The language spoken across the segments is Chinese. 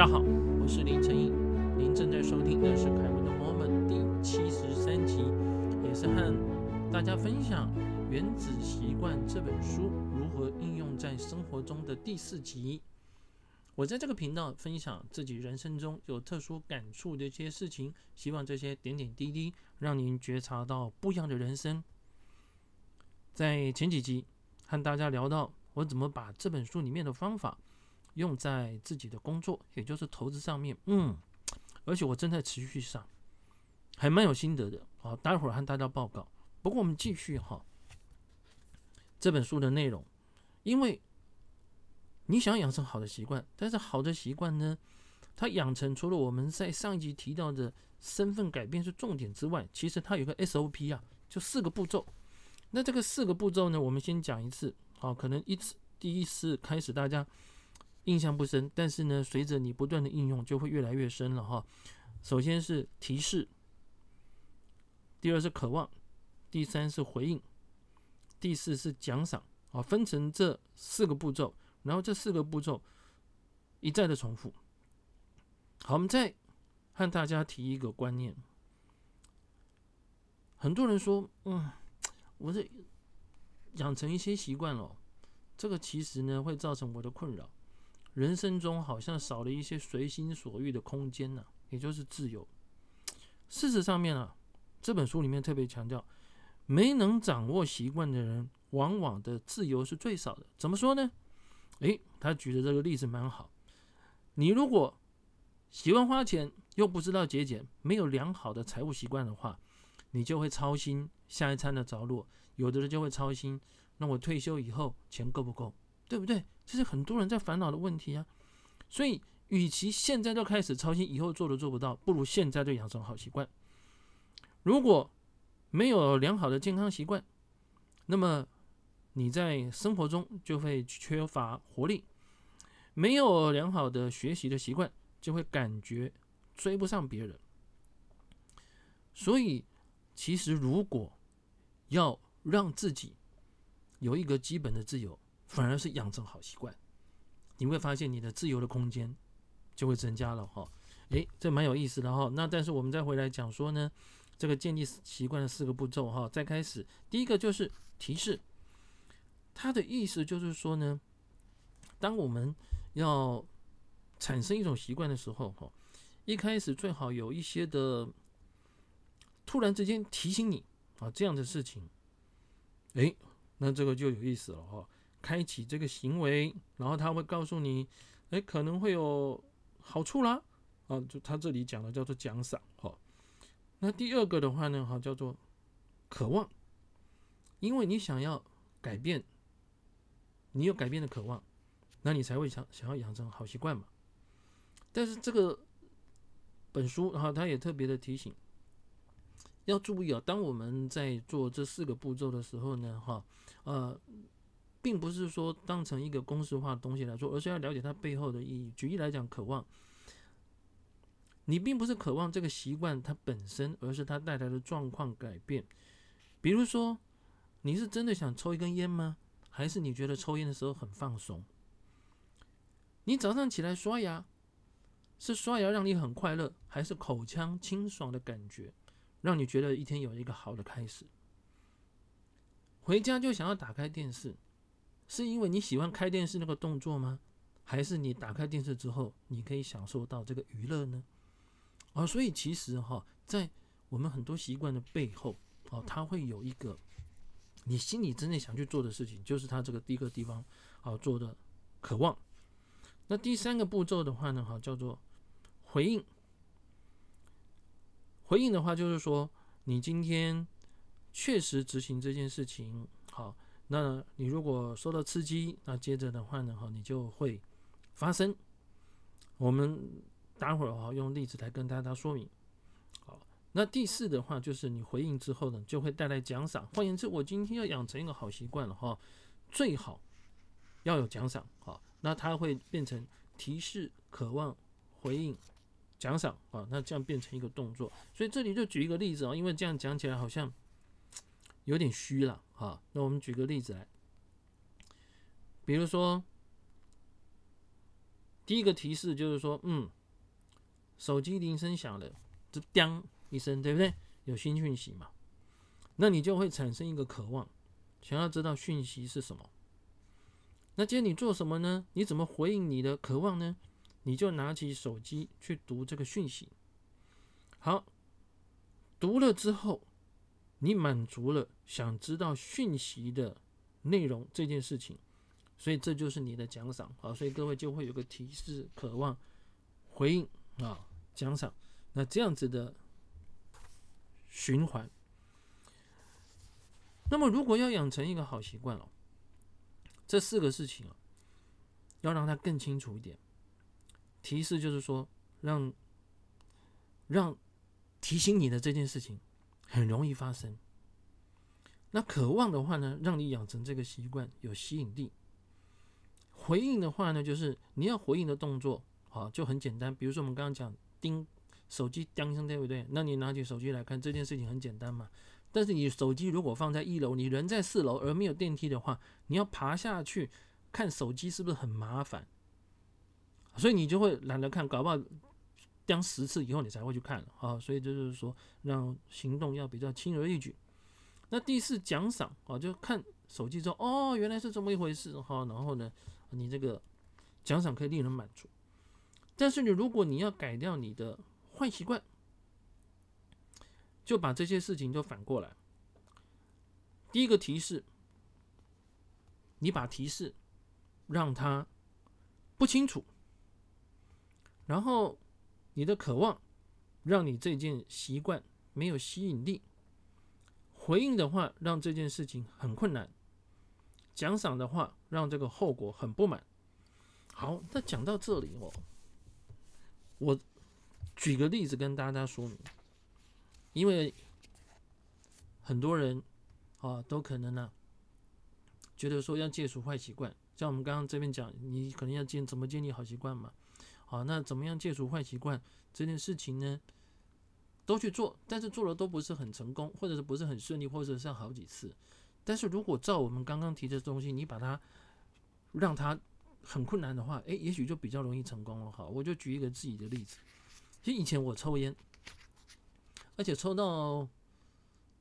大家好，我是林晨英，您正在收听的是《凯文的 Moment》第七十三集，也是和大家分享《原子习惯》这本书如何应用在生活中的第四集。我在这个频道分享自己人生中有特殊感触的一些事情，希望这些点点滴滴让您觉察到不一样的人生。在前几集和大家聊到我怎么把这本书里面的方法。用在自己的工作，也就是投资上面，嗯，而且我正在持续上，还蛮有心得的。好，待会儿和大家报告。不过我们继续哈，这本书的内容，因为你想养成好的习惯，但是好的习惯呢，它养成除了我们在上一集提到的身份改变是重点之外，其实它有个 SOP 啊，就四个步骤。那这个四个步骤呢，我们先讲一次，好，可能一次第一次开始大家。印象不深，但是呢，随着你不断的应用，就会越来越深了哈。首先是提示，第二是渴望，第三是回应，第四是奖赏啊。分成这四个步骤，然后这四个步骤一再的重复。好，我们再和大家提一个观念。很多人说，嗯，我这养成一些习惯了，这个其实呢会造成我的困扰。人生中好像少了一些随心所欲的空间呢，也就是自由。事实上面啊，这本书里面特别强调，没能掌握习惯的人，往往的自由是最少的。怎么说呢？诶，他举的这个例子蛮好。你如果喜欢花钱，又不知道节俭，没有良好的财务习惯的话，你就会操心下一餐的着落。有的人就会操心，那我退休以后钱够不够？对不对？这是很多人在烦恼的问题啊。所以，与其现在就开始操心以后做都做不到，不如现在就养成好习惯。如果没有良好的健康习惯，那么你在生活中就会缺乏活力；没有良好的学习的习惯，就会感觉追不上别人。所以，其实如果要让自己有一个基本的自由，反而是养成好习惯，你会发现你的自由的空间就会增加了哈。诶，这蛮有意思的哈。那但是我们再回来讲说呢，这个建立习惯的四个步骤哈。再开始，第一个就是提示，它的意思就是说呢，当我们要产生一种习惯的时候哈，一开始最好有一些的突然之间提醒你啊这样的事情，诶，那这个就有意思了哈。开启这个行为，然后他会告诉你，哎，可能会有好处啦，啊，就他这里讲的叫做奖赏，哈。那第二个的话呢，哈，叫做渴望，因为你想要改变，你有改变的渴望，那你才会想想要养成好习惯嘛。但是这个本书，哈，他也特别的提醒，要注意啊，当我们在做这四个步骤的时候呢，哈，呃。并不是说当成一个公式化的东西来说，而是要了解它背后的意义。举例来讲，渴望，你并不是渴望这个习惯它本身，而是它带来的状况改变。比如说，你是真的想抽一根烟吗？还是你觉得抽烟的时候很放松？你早上起来刷牙，是刷牙让你很快乐，还是口腔清爽的感觉让你觉得一天有一个好的开始？回家就想要打开电视。是因为你喜欢开电视那个动作吗？还是你打开电视之后，你可以享受到这个娱乐呢？啊，所以其实哈，在我们很多习惯的背后，哦，它会有一个你心里真正想去做的事情，就是它这个第一个地方啊做的渴望。那第三个步骤的话呢，哈，叫做回应。回应的话就是说，你今天确实执行这件事情，好。那你如果受到刺激，那接着的话呢，哈，你就会发生。我们待会儿哈用例子来跟大家说明。好，那第四的话就是你回应之后呢，就会带来奖赏。换言之，我今天要养成一个好习惯了哈，最好要有奖赏。好，那它会变成提示、渴望、回应、奖赏啊，那这样变成一个动作。所以这里就举一个例子啊，因为这样讲起来好像。有点虚了哈，那我们举个例子来，比如说第一个提示就是说，嗯，手机铃声响了，就叮一声，对不对？有新讯息嘛？那你就会产生一个渴望，想要知道讯息是什么。那今天你做什么呢？你怎么回应你的渴望呢？你就拿起手机去读这个讯息。好，读了之后，你满足了想知道讯息的内容这件事情，所以这就是你的奖赏啊！所以各位就会有个提示、渴望、回应啊、奖赏，那这样子的循环。那么，如果要养成一个好习惯哦，这四个事情啊，要让它更清楚一点。提示就是说，让让提醒你的这件事情很容易发生。那渴望的话呢，让你养成这个习惯有吸引力。回应的话呢，就是你要回应的动作，好就很简单。比如说我们刚刚讲叮手机叮声，对不对？那你拿起手机来看，这件事情很简单嘛。但是你手机如果放在一楼，你人在四楼而没有电梯的话，你要爬下去看手机是不是很麻烦？所以你就会懒得看，搞不好将十次以后你才会去看啊。所以就是说，让行动要比较轻而易举。那第四奖赏啊，就看手机之后，哦，原来是这么一回事哈。然后呢，你这个奖赏可以令人满足。但是你如果你要改掉你的坏习惯，就把这些事情就反过来。第一个提示，你把提示让他不清楚。然后，你的渴望让你这件习惯没有吸引力；回应的话，让这件事情很困难；奖赏的话，让这个后果很不满。好，那讲到这里哦，我举个例子跟大家说明，因为很多人啊都可能呢觉得说要戒除坏习惯，像我们刚刚这边讲，你可能要建怎么建立好习惯嘛。好，那怎么样戒除坏习惯这件事情呢？都去做，但是做的都不是很成功，或者是不是很顺利，或者是好几次。但是如果照我们刚刚提的东西，你把它让它很困难的话，诶，也许就比较容易成功了。哈，我就举一个自己的例子。其实以前我抽烟，而且抽到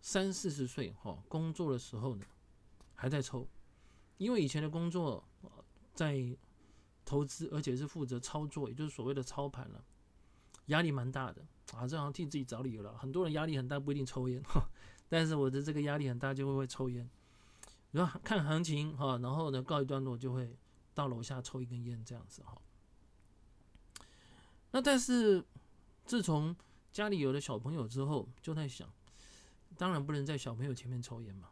三四十岁，哈，工作的时候呢还在抽，因为以前的工作在。投资，而且是负责操作，也就是所谓的操盘了，压力蛮大的啊！这好像替自己找理由了。很多人压力很大，不一定抽烟，但是我的这个压力很大，就会会抽烟。然后看行情哈，然后呢告一段落，就会到楼下抽一根烟这样子哈。那但是自从家里有了小朋友之后，就在想，当然不能在小朋友前面抽烟嘛，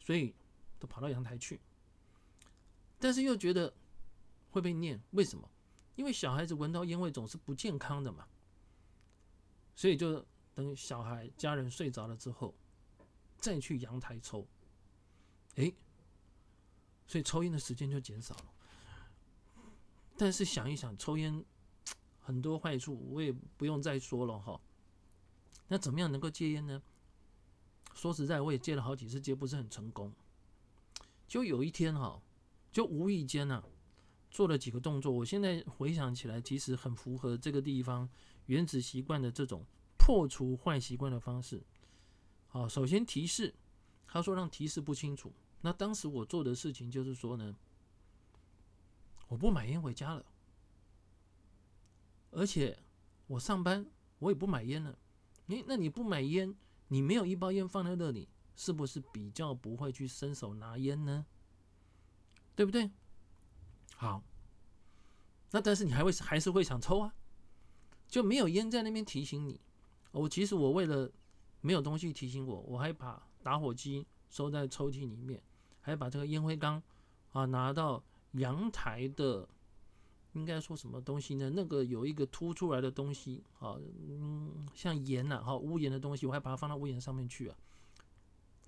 所以都跑到阳台去，但是又觉得。会被念？为什么？因为小孩子闻到烟味总是不健康的嘛，所以就等小孩家人睡着了之后，再去阳台抽，哎，所以抽烟的时间就减少了。但是想一想，抽烟很多坏处，我也不用再说了哈。那怎么样能够戒烟呢？说实在，我也戒了好几次，戒不是很成功。就有一天哈，就无意间呢。做了几个动作，我现在回想起来，其实很符合这个地方原子习惯的这种破除坏习惯的方式。好，首先提示，他说让提示不清楚。那当时我做的事情就是说呢，我不买烟回家了，而且我上班我也不买烟了。诶，那你不买烟，你没有一包烟放在那里，是不是比较不会去伸手拿烟呢？对不对？好，那但是你还会还是会想抽啊？就没有烟在那边提醒你。我其实我为了没有东西提醒我，我还把打火机收在抽屉里面，还把这个烟灰缸啊拿到阳台的，应该说什么东西呢？那个有一个凸出来的东西啊，嗯，像檐呐，哈，屋檐的东西，我还把它放到屋檐上面去啊。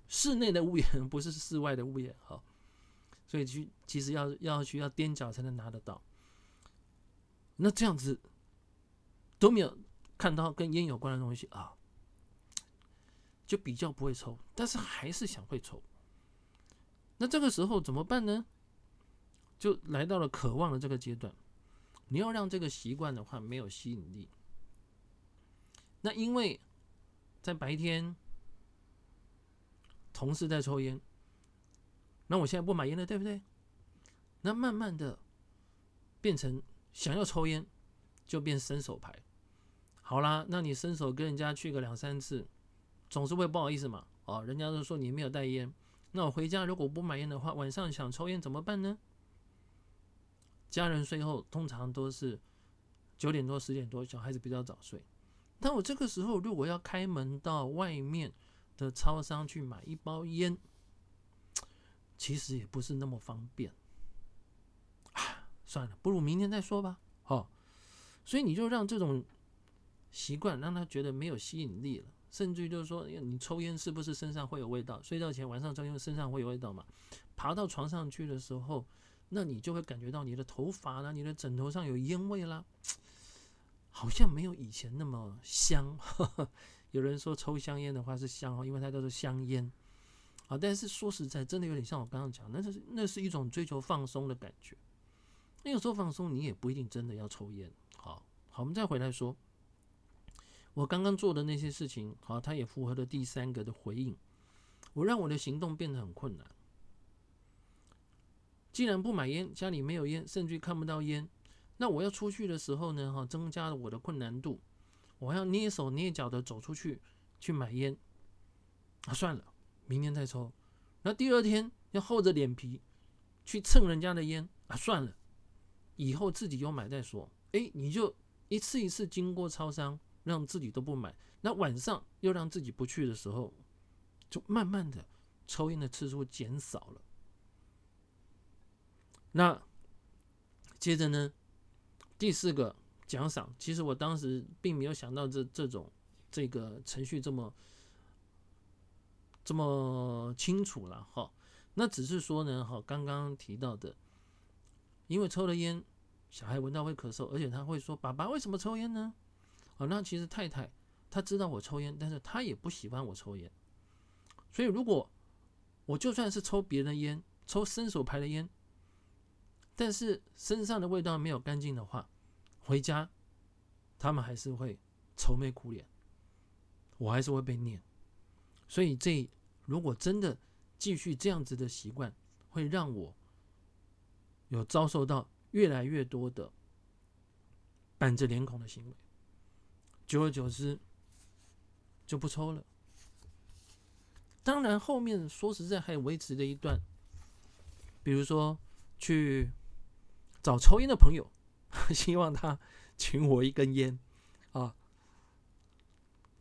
室内的屋檐不是室外的屋檐，哈。所以去其实要要去要踮脚才能拿得到，那这样子都没有看到跟烟有关的东西啊，就比较不会抽，但是还是想会抽。那这个时候怎么办呢？就来到了渴望的这个阶段。你要让这个习惯的话没有吸引力。那因为在白天同事在抽烟，那我现在不买烟了，对不对？那慢慢的变成想要抽烟，就变伸手牌。好啦，那你伸手跟人家去个两三次，总是会不好意思嘛。哦，人家都说你没有带烟，那我回家如果不买烟的话，晚上想抽烟怎么办呢？家人睡后通常都是九点多、十点多，小孩子比较早睡。但我这个时候如果要开门到外面的超商去买一包烟，其实也不是那么方便。啊，算了，不如明天再说吧。哦，所以你就让这种习惯让他觉得没有吸引力了。甚至于就是说，你抽烟是不是身上会有味道？睡觉前晚上抽烟身上会有味道嘛？爬到床上去的时候，那你就会感觉到你的头发啦、你的枕头上有烟味啦，好像没有以前那么香。有人说抽香烟的话是香哦，因为它都是香烟啊。但是说实在，真的有点像我刚刚讲，那是那是一种追求放松的感觉。那有时候放松，你也不一定真的要抽烟。好好，我们再回来说。我刚刚做的那些事情，好，它也符合了第三个的回应。我让我的行动变得很困难。既然不买烟，家里没有烟，甚至看不到烟，那我要出去的时候呢，哈，增加了我的困难度。我要蹑手蹑脚的走出去去买烟，啊，算了，明天再抽。那第二天要厚着脸皮去蹭人家的烟，啊，算了，以后自己有买再说。哎，你就一次一次经过超商。让自己都不买，那晚上又让自己不去的时候，就慢慢的抽烟的次数减少了。那接着呢，第四个奖赏，其实我当时并没有想到这这种这个程序这么这么清楚了哈。那只是说呢，哈，刚刚提到的，因为抽了烟，小孩闻到会咳嗽，而且他会说：“爸爸为什么抽烟呢？”哦，那其实太太她知道我抽烟，但是她也不喜欢我抽烟。所以如果我就算是抽别人烟，抽伸手牌的烟，但是身上的味道没有干净的话，回家他们还是会愁眉苦脸，我还是会被念。所以这如果真的继续这样子的习惯，会让我有遭受到越来越多的板着脸孔的行为。久而久之，就不抽了。当然，后面说实在还维持了一段，比如说去找抽烟的朋友，希望他请我一根烟啊。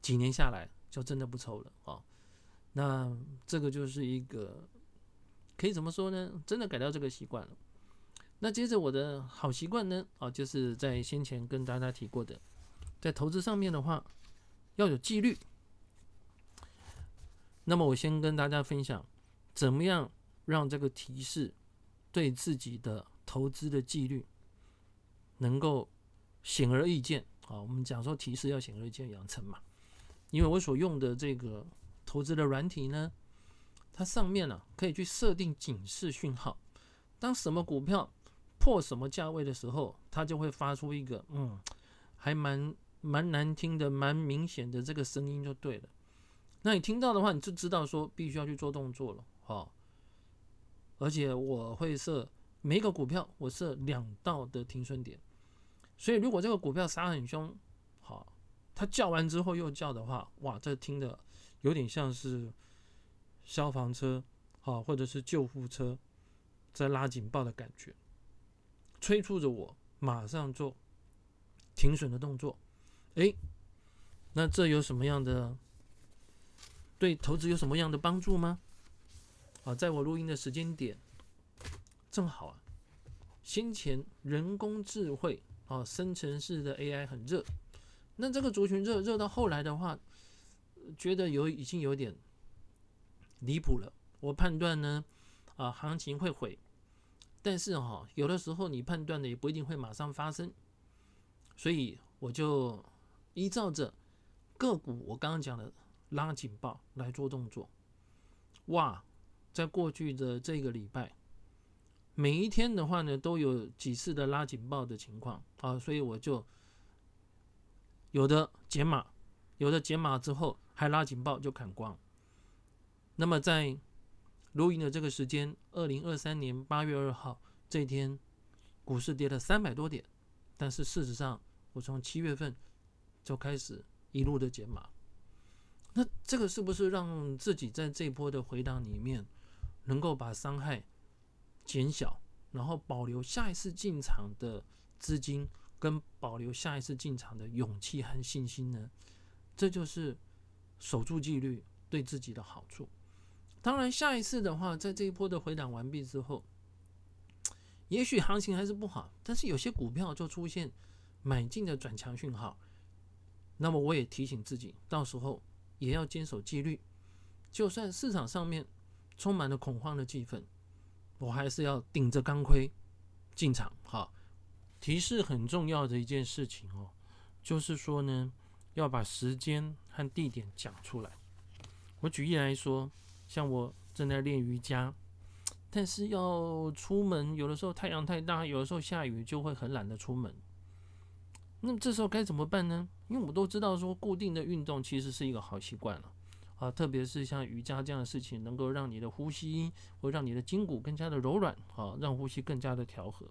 几年下来，就真的不抽了啊。那这个就是一个可以怎么说呢？真的改掉这个习惯了。那接着我的好习惯呢？啊，就是在先前跟大家提过的。在投资上面的话，要有纪律。那么我先跟大家分享，怎么样让这个提示对自己的投资的纪律能够显而易见啊？我们讲说提示要显而易见养成嘛，因为我所用的这个投资的软体呢，它上面呢可以去设定警示讯号，当什么股票破什么价位的时候，它就会发出一个嗯，还蛮。蛮难听的，蛮明显的这个声音就对了。那你听到的话，你就知道说必须要去做动作了，好。而且我会设每一个股票，我设两道的停损点。所以如果这个股票杀很凶，好，它叫完之后又叫的话，哇，这听的有点像是消防车，好，或者是救护车在拉警报的感觉，催促着我马上做停损的动作。哎，那这有什么样的对投资有什么样的帮助吗？啊，在我录音的时间点，正好啊，先前人工智慧啊，生成式的 AI 很热，那这个族群热热到后来的话，觉得有已经有点离谱了。我判断呢，啊，行情会毁，但是哈，有的时候你判断的也不一定会马上发生，所以我就。依照着个股，我刚刚讲的拉警报来做动作。哇，在过去的这个礼拜，每一天的话呢，都有几次的拉警报的情况啊，所以我就有的解码，有的解码之后还拉警报就砍光。那么在录音的这个时间，二零二三年八月二号这一天，股市跌了三百多点，但是事实上，我从七月份就开始一路的减码。那这个是不是让自己在这波的回档里面，能够把伤害？减小，然后保留下一次进场的资金，跟保留下一次进场的勇气和信心呢？这就是守住纪律对自己的好处。当然，下一次的话，在这一波的回档完毕之后，也许行情还是不好，但是有些股票就出现买进的转强讯号。那么，我也提醒自己，到时候也要坚守纪律，就算市场上面充满了恐慌的气氛。我还是要顶着钢盔进场哈。提示很重要的一件事情哦，就是说呢，要把时间和地点讲出来。我举例来说，像我正在练瑜伽，但是要出门，有的时候太阳太大，有的时候下雨，就会很懒得出门。那这时候该怎么办呢？因为我都知道说，固定的运动其实是一个好习惯了。啊，特别是像瑜伽这样的事情，能够让你的呼吸，或让你的筋骨更加的柔软，啊，让呼吸更加的调和。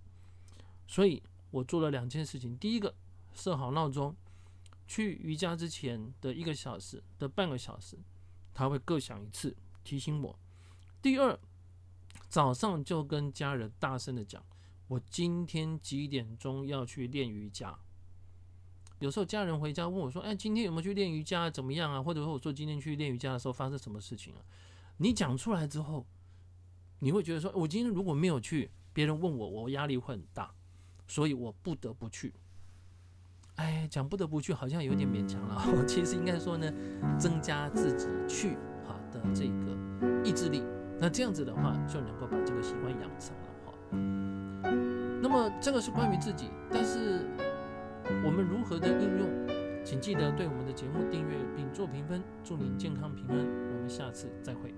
所以我做了两件事情：第一个，设好闹钟，去瑜伽之前的一个小时的半个小时，他会各响一次提醒我；第二，早上就跟家人大声的讲，我今天几点钟要去练瑜伽。有时候家人回家问我说：“哎，今天有没有去练瑜伽？怎么样啊？”或者说我说今天去练瑜伽的时候发生什么事情了？你讲出来之后，你会觉得说：“我今天如果没有去，别人问我，我压力会很大，所以我不得不去。”哎，讲不得不去好像有点勉强了。其实应该说呢，增加自己去哈的这个意志力。那这样子的话，就能够把这个习惯养成了哈。那么这个是关于自己，但是。我们如何的应用？请记得对我们的节目订阅并做评分。祝您健康平安，我们下次再会。